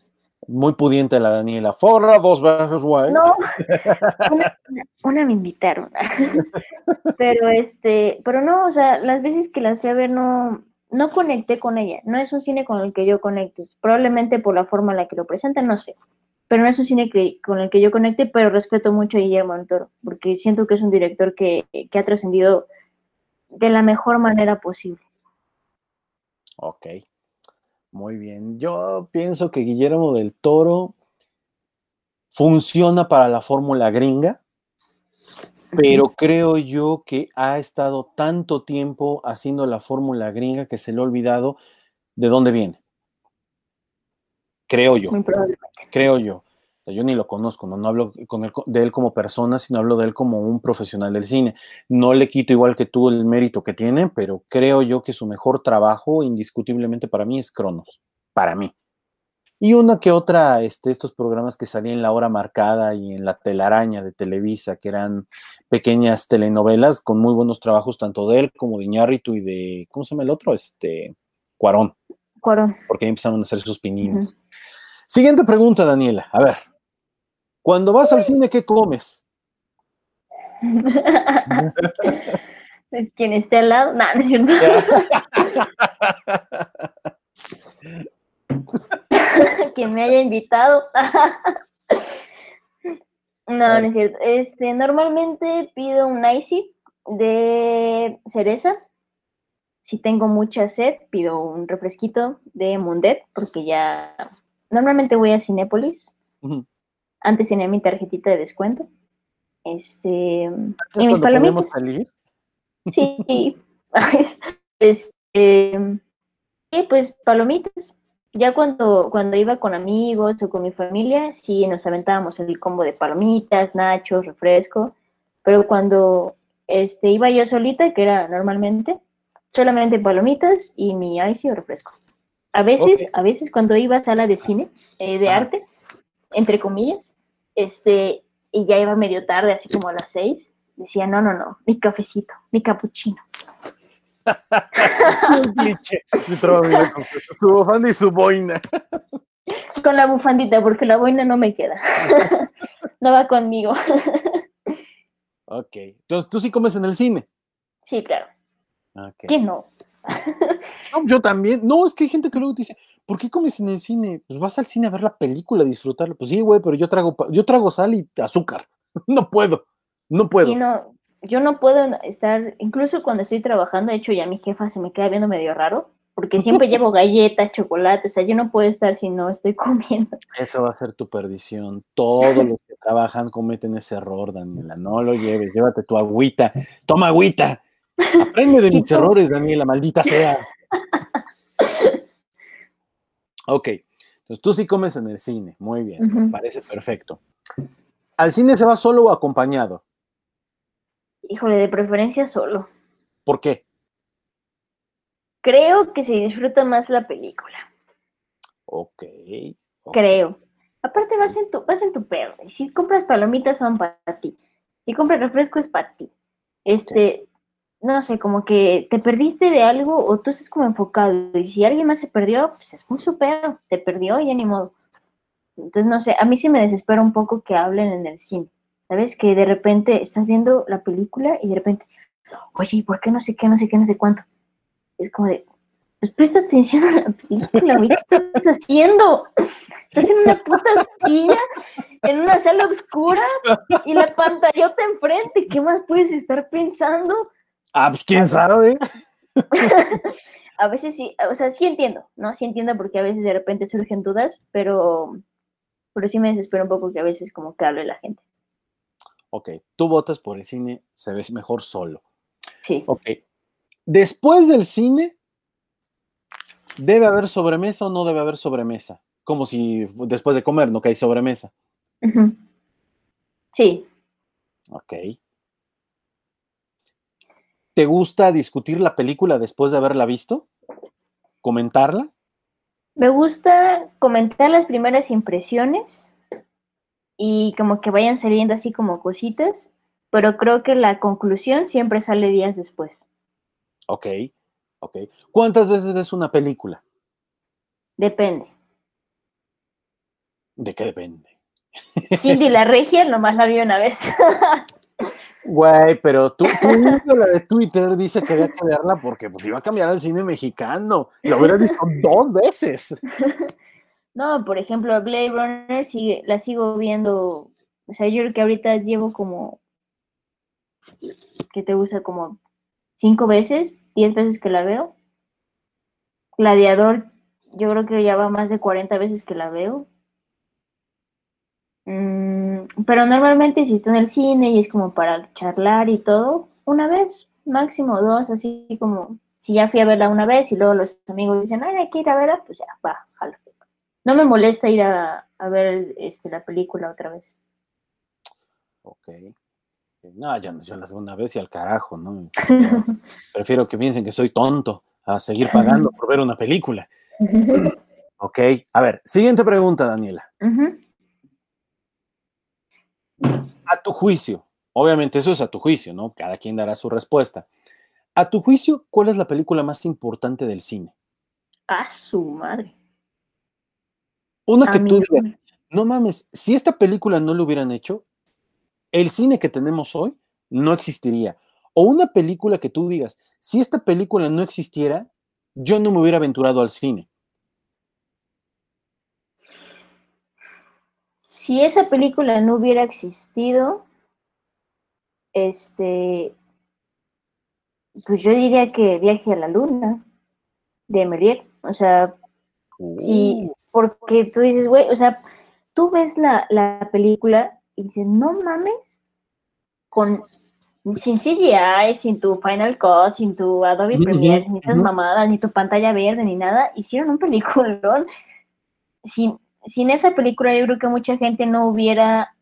Muy pudiente la Daniela. Forra dos veces, güey. No, una, me invitaron. pero este, pero no, o sea, las veces que las fui a ver no, no conecté con ella. No es un cine con el que yo conecte. Probablemente por la forma en la que lo presentan, no sé pero no es un cine que, con el que yo conecte, pero respeto mucho a Guillermo del Toro, porque siento que es un director que, ha trascendido de la mejor manera posible. Ok, muy bien. Yo pienso que Guillermo del Toro funciona para la fórmula gringa, pero creo yo que ha estado tanto tiempo haciendo la fórmula gringa que se le ha olvidado de dónde viene. Creo yo. Creo yo. Yo ni lo conozco, no, hablo con de él como persona, sino hablo de él como un profesional del cine. No le quito igual que tú el mérito que tiene, pero creo yo que su mejor trabajo, indiscutiblemente para mí, es Cronos. Para mí. Y una que otra, este, estos programas que salían en la hora marcada y en la telaraña de Televisa, que eran pequeñas telenovelas con muy buenos trabajos, tanto de él como de Iñárritu y de, ¿cómo se llama el otro? Este, Cuarón. Cuarón. Porque ahí empezaron a hacer sus pininos. Siguiente pregunta, Daniela. A ver, cuando vas al cine, ¿qué comes? pues quien esté al lado, nada, no es cierto. quien me haya invitado. no, no es cierto. Este, normalmente pido un icy de cereza. Si tengo mucha sed, pido un refresquito de Mundet, porque ya normalmente voy a Cinépolis. Antes tenía mi tarjetita de descuento. Este, y mis palomitas. salir? Sí. este, y pues palomitas. Ya cuando, cuando iba con amigos o con mi familia, sí nos aventábamos el combo de palomitas, nachos, refresco. Pero cuando este, iba yo solita, que era normalmente, solamente palomitas y mi ice o refresco. A veces, a veces cuando iba a sala de cine, eh, de arte, entre comillas, este, y ya iba medio tarde, así como a las seis, decía, no, no, no, mi cafecito, mi capuchino. su bufanda y su boina. Con la bufandita, porque la boina no me queda. no va conmigo. ok. Entonces, ¿tú sí comes en el cine? Sí, claro. ¿Quién no? Yo también. No, es que hay gente que luego dice, ¿por qué comes en el cine? Pues vas al cine a ver la película, a disfrutarla. Pues sí, güey, pero yo trago, yo trago sal y azúcar. no puedo, no puedo. no, yo no puedo estar, incluso cuando estoy trabajando, de hecho ya mi jefa se me queda viendo medio raro, porque siempre llevo galletas, chocolate, o sea, yo no puedo estar si no estoy comiendo. Eso va a ser tu perdición. Todos los que trabajan cometen ese error, Daniela. No lo lleves, llévate tu agüita. Toma agüita. Aprende de mis errores, Daniela, maldita sea. Ok, entonces tú sí comes en el cine, muy bien, parece perfecto. ¿Al cine se va solo o acompañado? Híjole, de preferencia solo. ¿Por qué? Creo que se disfruta más la película. Ok. Creo. Aparte vas en tu, vas en tu perro. Y si compras palomitas son para ti. Si compras refresco es para ti. Este, no sé, como que te perdiste de algo o tú estás como enfocado. Y si alguien más se perdió, pues es muy super, te perdió y ya ni modo. Entonces, no sé, a mí sí me desespera un poco que hablen en el cine. ¿Sabes? Que de repente estás viendo la película y de repente, oye, ¿y por qué no sé qué, no sé qué, no sé cuánto? Es como de, pues presta atención a la película, güey, ¿qué estás haciendo? Estás en una puta silla, en una sala oscura y la pantallota enfrente, ¿qué más puedes estar pensando? Ah, pues quién sabe. a veces sí, o sea, sí entiendo, ¿no? Sí entiendo porque a veces de repente surgen dudas, pero, pero sí me desespero un poco que a veces como que hable la gente. Ok, tú votas por el cine, se ve mejor solo. Sí. Ok. Después del cine, ¿debe haber sobremesa o no debe haber sobremesa? Como si después de comer no que hay sobremesa. Sí. Ok. ¿Te gusta discutir la película después de haberla visto? ¿Comentarla? Me gusta comentar las primeras impresiones y como que vayan saliendo así como cositas, pero creo que la conclusión siempre sale días después. Ok, ok. ¿Cuántas veces ves una película? Depende. ¿De qué depende? Cindy la regia nomás la vi una vez. Güey, pero tú, tú la de Twitter dice que había que verla porque pues iba a cambiar al cine mexicano. Lo hubiera visto dos veces. No, por ejemplo, Blade Runner sigue, la sigo viendo. O sea, yo creo que ahorita llevo como. que te gusta? Como cinco veces, diez veces que la veo. Gladiador, yo creo que ya va más de 40 veces que la veo. Mm, pero normalmente si está en el cine y es como para charlar y todo, una vez, máximo dos, así como si ya fui a verla una vez y luego los amigos dicen, ay, hay que ir a verla, pues ya, va. No me molesta ir a, ver este, la película otra vez. Ok. No, yo, yo la segunda vez y al carajo, ¿no? Prefiero que piensen que soy tonto a seguir pagando por ver una película. Ok, a ver, siguiente pregunta, Daniela. A tu juicio, obviamente eso es a tu juicio, ¿no? Cada quien dará su respuesta. A tu juicio, ¿cuál es la película más importante del cine? A su madre. Una que tú digas, no mames, si esta película no lo hubieran hecho, el cine que tenemos hoy no existiría. O una película que tú digas, si esta película no existiera, yo no me hubiera aventurado al cine. Si esa película no hubiera existido, este, pues yo diría que Viaje a la Luna de Melier. O sea, uh. Porque tú dices, güey, o sea, tú ves la, la película y dices, no mames, con sin CGI, sin tu Final Cut, sin tu Adobe Premiere, ni esas mamadas, ni tu pantalla verde, ni nada, hicieron un peliculón. Sin, sin esa película yo creo que mucha gente no hubiera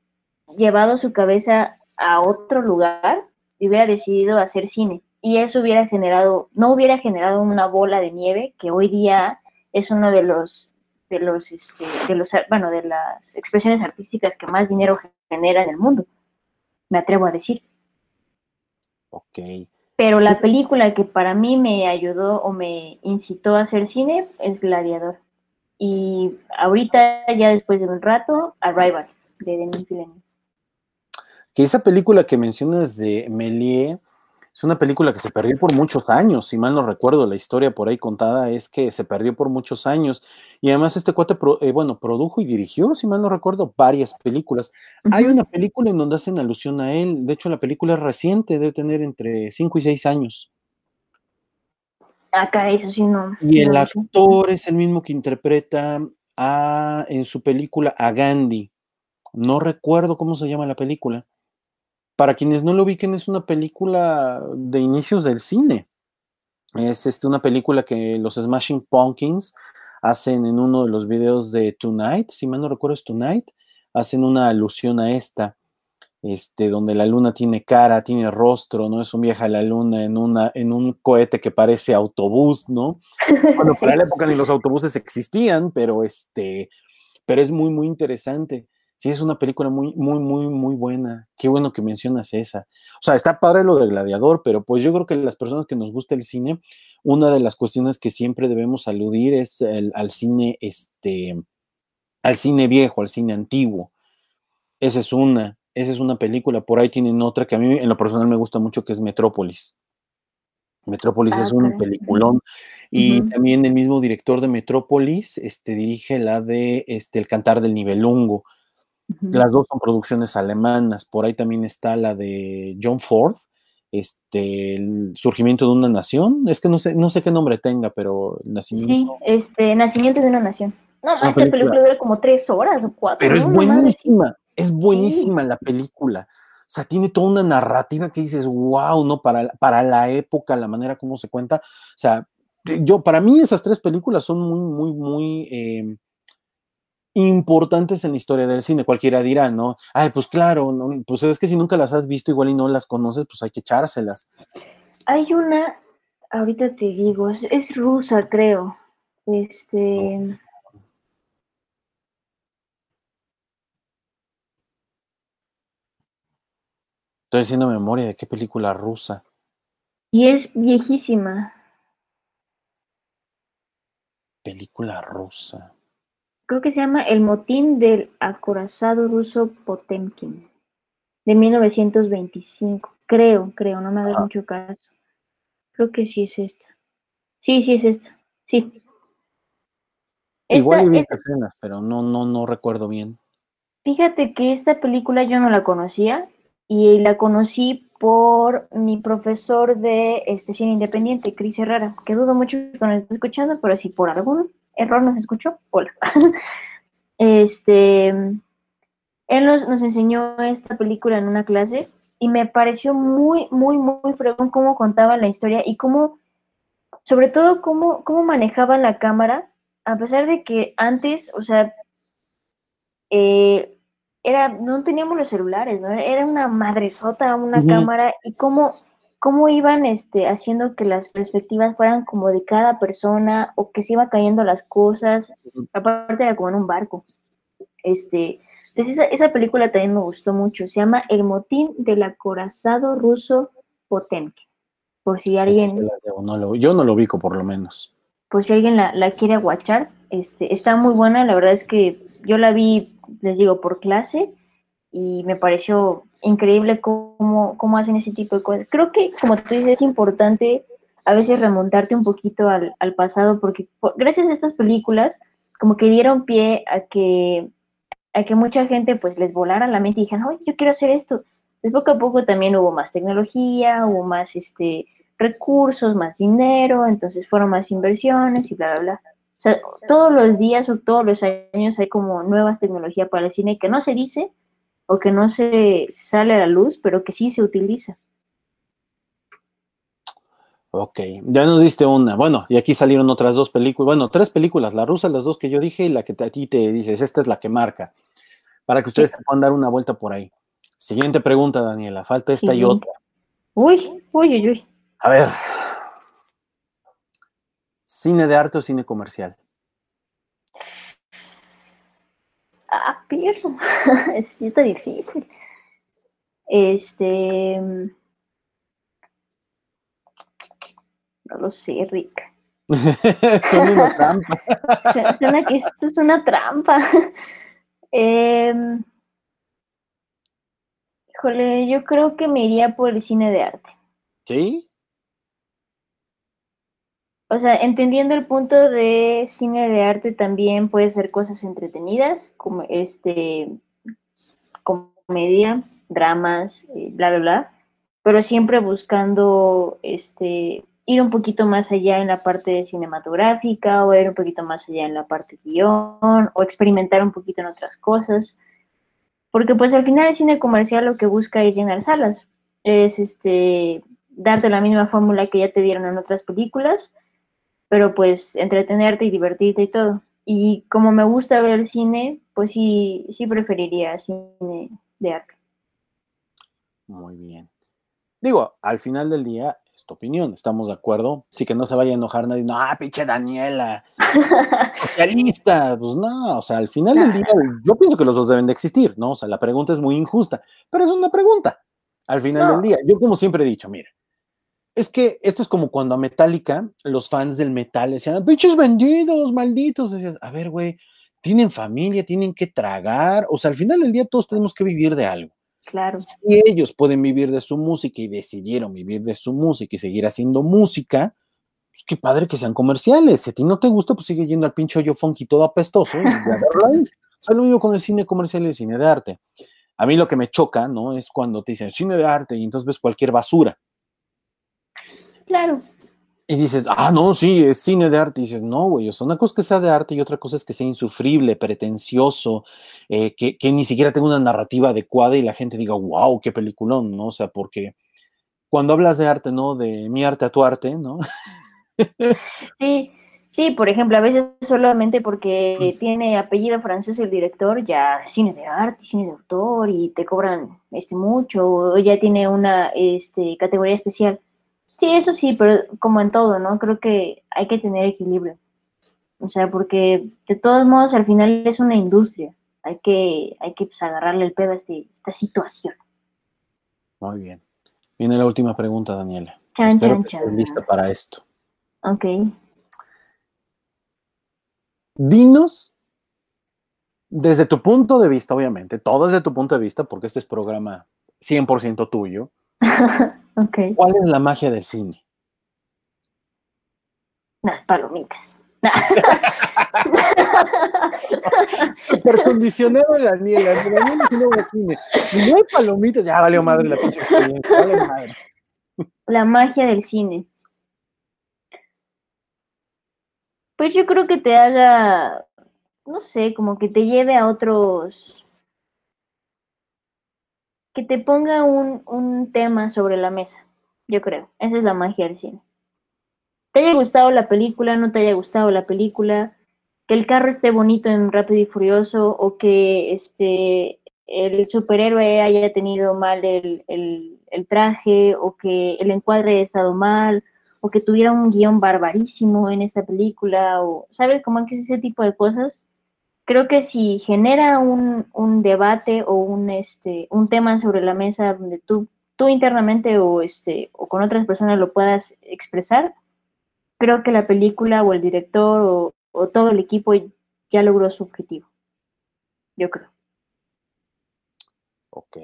llevado su cabeza a otro lugar y hubiera decidido hacer cine. Y eso hubiera generado, no hubiera generado una bola de nieve que hoy día es uno de los de los, este, de los, bueno, de las expresiones artísticas que más dinero genera en el mundo, me atrevo a decir. Ok. Pero la película que para mí me ayudó o me incitó a hacer cine es Gladiador. Y ahorita, ya después de un rato, Arrival, de Denis Villeneuve. Que esa película que mencionas de Méliès es una película que se perdió por muchos años, si mal no recuerdo, la historia por ahí contada es que se perdió por muchos años. Y además este cuate, eh, bueno, produjo y dirigió, si mal no recuerdo, varias películas. Hay una película en donde hacen alusión a él, de hecho la película es reciente, debe tener entre 5 y 6 años. Acá eso sí no. Y el actor es el mismo que interpreta a, en su película a Gandhi. No recuerdo cómo se llama la película para quienes no lo ubiquen, es una película de inicios del cine. Es este, una película que los Smashing Pumpkins hacen en uno de los videos de Tonight, si mal no recuerdo es Tonight, hacen una alusión a esta, este, donde la luna tiene cara, tiene rostro, ¿no? Es un viaje a la luna en, una, en un cohete que parece autobús, ¿no? Bueno, para la época ni los autobuses existían, pero este, pero es muy, muy interesante. Sí, es una película muy, muy, muy, muy buena. Qué bueno que mencionas esa. O sea, está padre lo de Gladiador, pero pues yo creo que las personas que nos gusta el cine, una de las cuestiones que siempre debemos aludir es al cine, este, al cine viejo, al cine antiguo. Esa es una, esa es una película. Por ahí tienen otra que a mí en lo personal me gusta mucho, que es Metrópolis. Metrópolis es ah, un peliculón. Y también el mismo director de Metrópolis este, dirige la de este, El Cantar del Nivelungo las dos son producciones alemanas. Por ahí también está la de John Ford, este, el surgimiento de una nación. Es que no sé, no sé qué nombre tenga, pero el nacimiento. Sí, este, nacimiento de una nación. No, esta película. dura como tres horas o cuatro. Pero es buenísima, es buenísima la película. O sea, tiene toda una narrativa que dices, wow, ¿no? Para, para la época, la manera como se cuenta. O sea, yo, para mí esas tres películas son muy, muy, muy em, importantes en la historia del cine. Cualquiera dirá, ¿no? Ay, pues claro, pues es que si nunca las has visto igual y no las conoces, pues hay que echárselas. Hay una, ahorita te digo, es, rusa, creo. Este. Estoy haciendo memoria de qué película rusa. Y es viejísima. Película rusa creo que se llama El motín del acorazado ruso Potemkin, de 1925. Creo, creo, no me hagas mucho caso. Creo que sí es esta. Sí, sí es esta. Sí. Igual esta, escenas, pero no, no, no recuerdo bien. Fíjate que esta película yo no la conocía y la conocí por mi profesor de este cine independiente, Cris Herrera, que dudo mucho que nos esté escuchando, pero si por algún error nos escuchó, hola. este, él nos, enseñó esta película en una clase y me pareció muy, muy, muy fregón cómo contaba la historia y cómo, sobre todo, cómo, cómo manejaba la cámara, a pesar de que antes, o sea, eh, era, no teníamos los celulares, ¿no? Era una madresota, una cámara, y cómo cómo iban este, haciendo que las perspectivas fueran como de cada persona o que se iba cayendo las cosas. Aparte era como en un barco. Este, entonces esa, película también me gustó mucho. Se llama El motín del acorazado ruso Potemkin. Por si alguien... yo no lo ubico por lo menos. Por si alguien la, quiere guachar. Este, está muy buena. La verdad es que yo la vi, les digo, por clase y me pareció increíble cómo, cómo hacen ese tipo de cosas. Creo que, como tú dices, es importante a veces remontarte un poquito al, al pasado porque gracias a estas películas como que dieron pie a que a que mucha gente pues les volara la mente y dijeran, oye, yo quiero hacer esto. Pues poco a poco también hubo más tecnología, hubo más este, recursos, más dinero, entonces fueron más inversiones y bla, bla, bla. O sea, todos los días o todos los años hay como nuevas tecnologías para el cine que no se dice o que no se, sale a la luz, pero que sí se utiliza. Ok, ya nos diste una. Bueno, y aquí salieron otras dos películas. Bueno, tres películas. La rusa, las dos que yo dije y la que a ti te dices, esta es la que marca para que ustedes se puedan dar una vuelta por ahí. Siguiente pregunta, Daniela. Falta esta y otra. Uy, uy, uy, uy. A ver. ¿Cine de arte o cine comercial? Ah, pero es está difícil. Este. No lo sé, Rick. Son una trampa. Suena que esto es una trampa. Eh, híjole, yo creo que me iría por el cine de arte. ¿Sí? O sea, entendiendo el punto de cine de arte también puede ser cosas entretenidas, como este comedia, dramas, eh, bla bla bla, pero siempre buscando este ir un poquito más allá en la parte cinematográfica o ir un poquito más allá en la parte guion o experimentar un poquito en otras cosas. Porque pues al final el cine comercial lo que busca es llenar salas, es este darte la misma fórmula que ya te dieron en otras películas, pero pues entretenerte y divertirte y todo. Y como me gusta ver el cine, pues sí, sí preferiría cine de arte. Muy bien. Digo, al final del día, es tu opinión, ¿estamos de acuerdo? Sí, que no se vaya a enojar nadie, no, ah, pinche Daniela, socialista, pues no, o sea, al final del día, yo pienso que los dos deben de existir, ¿no? O sea, la pregunta es muy injusta, pero es una pregunta, al final del día. Yo como siempre he dicho, mira, es que esto es como cuando a Metallica, los fans del metal decían, pinches vendidos, malditos, decías, a ver, güey, tienen familia, tienen que tragar, o sea, al final del día todos tenemos que vivir de algo. Claro. Si ellos pueden vivir de su música y decidieron vivir de su música y seguir haciendo música, pues qué padre que sean comerciales. Si a ti no te gusta, pues sigue yendo al pinche hoyo funky todo apestoso. Lo mismo con el cine comercial y el cine de arte. A mí lo que me choca, ¿no? Es cuando te dicen cine de arte y entonces ves cualquier basura. Claro y dices, ah, no, sí, es cine de arte. Y dices, no, güey, o sea, una cosa es que sea de arte y otra cosa es que sea insufrible, pretencioso, eh, que, ni siquiera tenga una narrativa adecuada y la gente diga, wow, qué peliculón, ¿no? O sea, porque cuando hablas de arte, ¿no? De mi arte a tu arte, ¿no? Sí, sí, por ejemplo, a veces solamente porque tiene apellido francés el director, ya cine de arte, cine de autor y te cobran este mucho, o ya tiene una este, categoría especial Sí, eso sí, pero como en todo, ¿no? Creo que hay que tener equilibrio. O sea, porque de todos modos al final es una industria. Hay que, hay que pues, agarrarle el pedo a este, esta situación. Muy bien. Viene la última pregunta, Daniela. Espero que estés lista para esto. Ok. Dinos, desde tu punto de vista, obviamente, todo desde tu punto de vista, porque este es programa 100% tuyo. ¿Cuál es la magia del cine? Las palomitas. Supercondicionado de Daniela. Daniela no cine. Si no hay palomitas, ya valió madre la pinche La magia del cine. Pues yo creo que te haga, no sé, como que te lleve a otros que te ponga un, tema sobre la mesa, yo creo. Esa es la magia del cine. ¿Te haya gustado la película? ¿No te haya gustado la película? Que el carro esté bonito en Rápido y Furioso o que este, el superhéroe haya tenido mal el, el, traje o que el encuadre haya estado mal o que tuviera un guion barbarísimo en esta película o, ¿sabes? Como que ese tipo de cosas. Creo que si genera un, un debate o un, este, un tema sobre la mesa donde tú, tú internamente o, este, o con otras personas lo puedas expresar, creo que la película o el director o, o todo el equipo ya logró su objetivo. Yo creo. Ok.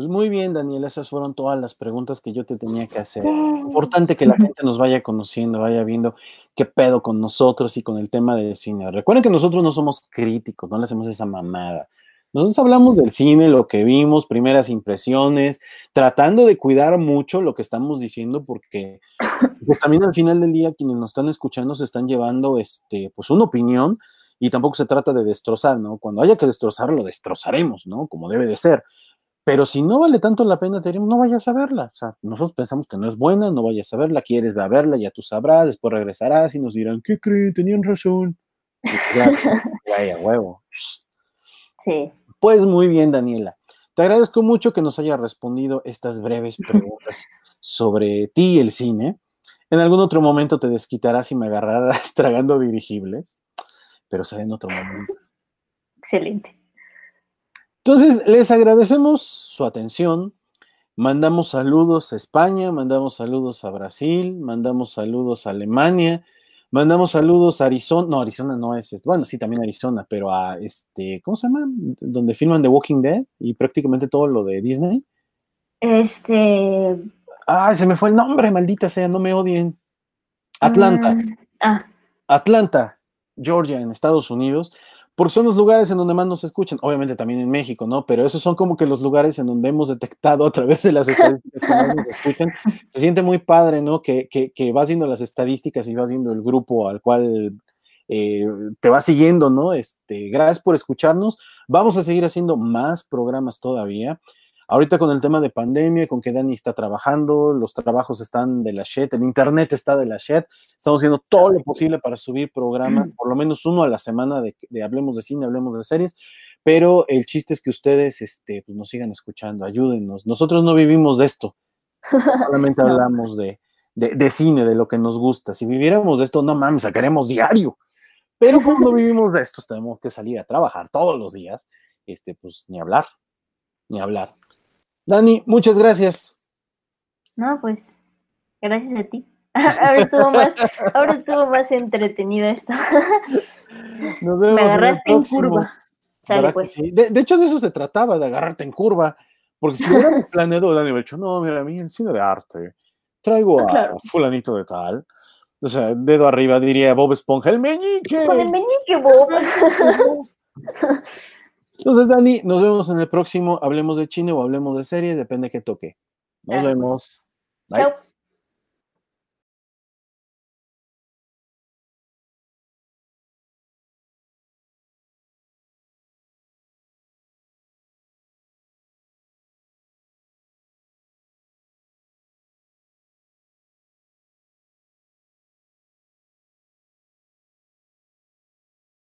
Pues muy bien, Daniel, esas fueron todas las preguntas que yo te tenía que hacer. importante que la gente nos vaya conociendo, vaya viendo qué pedo con nosotros y con el tema del cine. Recuerden que nosotros no somos críticos, no le hacemos esa mamada. Nosotros hablamos del cine, lo que vimos, primeras impresiones, tratando de cuidar mucho lo que estamos diciendo, porque pues también al final del día quienes nos están escuchando se están llevando este, pues una opinión y tampoco se trata de destrozar, ¿no? Cuando haya que destrozar, lo destrozaremos, ¿no? Como debe de ser. Pero si no vale tanto la pena, no vayas a verla. O sea, nosotros pensamos que no es buena, no vayas a verla, quieres ver a verla, ya tú sabrás, después regresarás y nos dirán, ¿qué creen? Tenían razón. Vaya, huevo. Sí. Pues muy bien, Daniela. Te agradezco mucho que nos haya respondido estas breves preguntas sobre ti y el cine. En algún otro momento te desquitarás y me agarrarás tragando dirigibles pero será en otro momento. Excelente. Entonces, les agradecemos su atención. Mandamos saludos a España, mandamos saludos a Brasil, mandamos saludos a Alemania, mandamos saludos a Arizona. No, Arizona no es, este, bueno, sí, también Arizona, pero a este, ¿cómo se llama? Donde filman The Walking Dead y prácticamente todo lo de Disney. Este. Ay, se me fue el nombre, maldita sea, no me odien. Atlanta. Mm, ah. Atlanta. Georgia, en Estados Unidos, porque son los lugares en donde más nos escuchan, obviamente también en México, ¿no? Pero esos son como que los lugares en donde hemos detectado a través de las estadísticas que más nos escuchan. Se siente muy padre, ¿no? Que, que, vas viendo las estadísticas y vas viendo el grupo al cual eh, te va siguiendo, ¿no? Este, gracias por escucharnos. Vamos a seguir haciendo más programas todavía. Ahorita con el tema de pandemia, con que Dani está trabajando, los trabajos están de la shed, el internet está de la shed, estamos haciendo todo lo posible para subir programas, por lo menos uno a la semana de, Hablemos de Cine, Hablemos de Series, pero el chiste es que ustedes este, pues, nos sigan escuchando, ayúdenos. Nosotros no vivimos de esto, solamente hablamos de, de, cine, de lo que nos gusta. Si viviéramos de esto, no mames, sacaremos diario. Pero como no vivimos de esto, tenemos que salir a trabajar todos los días, este, pues ni hablar, ni hablar. Dani, muchas gracias. No, pues, gracias a ti. ahora, estuvo más, ahora estuvo más entretenido esto. Nos vemos Me agarraste en, curva. pues. de, hecho, de eso se trataba, de agarrarte en curva. Porque si hubiéramos planeado, Dani hubiera dicho, no, mira, a mí el cine de arte, traigo a fulanito de tal. O sea, dedo arriba diría Bob Esponja, el meñique. Con el meñique, Bob. Entonces, Dani, nos vemos en el próximo Hablemos de Chile o Hablemos de Serie, depende que toque. Nos vemos. Bye.